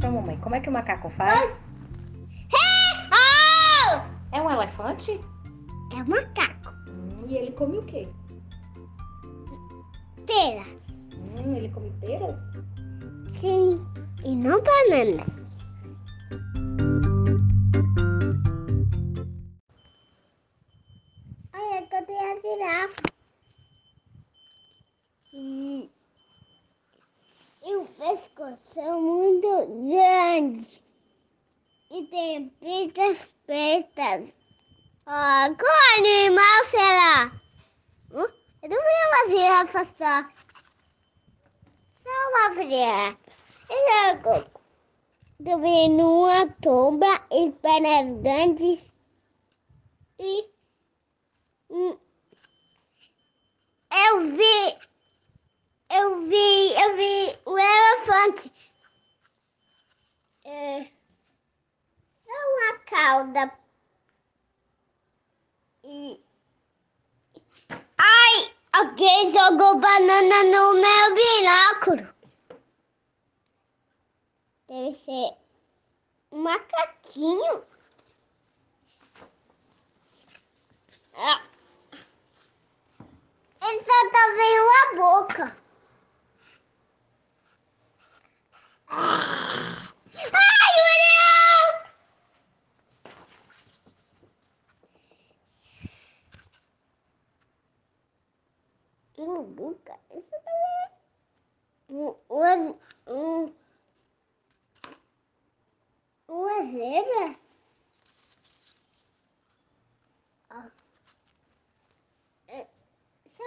Então, mamãe, como é que o macaco faz? É um elefante? É um macaco. Hum, e ele come o quê? Pera. Hum, ele come peras? Sim. E não banana. Olha, cadê a girafa? Pescoço são muito grandes. E tem pintas pretas. Ah, qual animal será? Hã? Eu não vi uma girafa só. Só uma fria. E logo, também numa tomba e pernas grandes. E hum, eu vi, eu vi, eu vi o elefante. É, só uma cauda. E. Ai! Alguém jogou banana no meu binóculo. Deve ser um macaquinho. Ah. Ele só tá vendo a boca. Ai, Uriel! Uma boca? Isso também é. Um, um, um, uma zebra?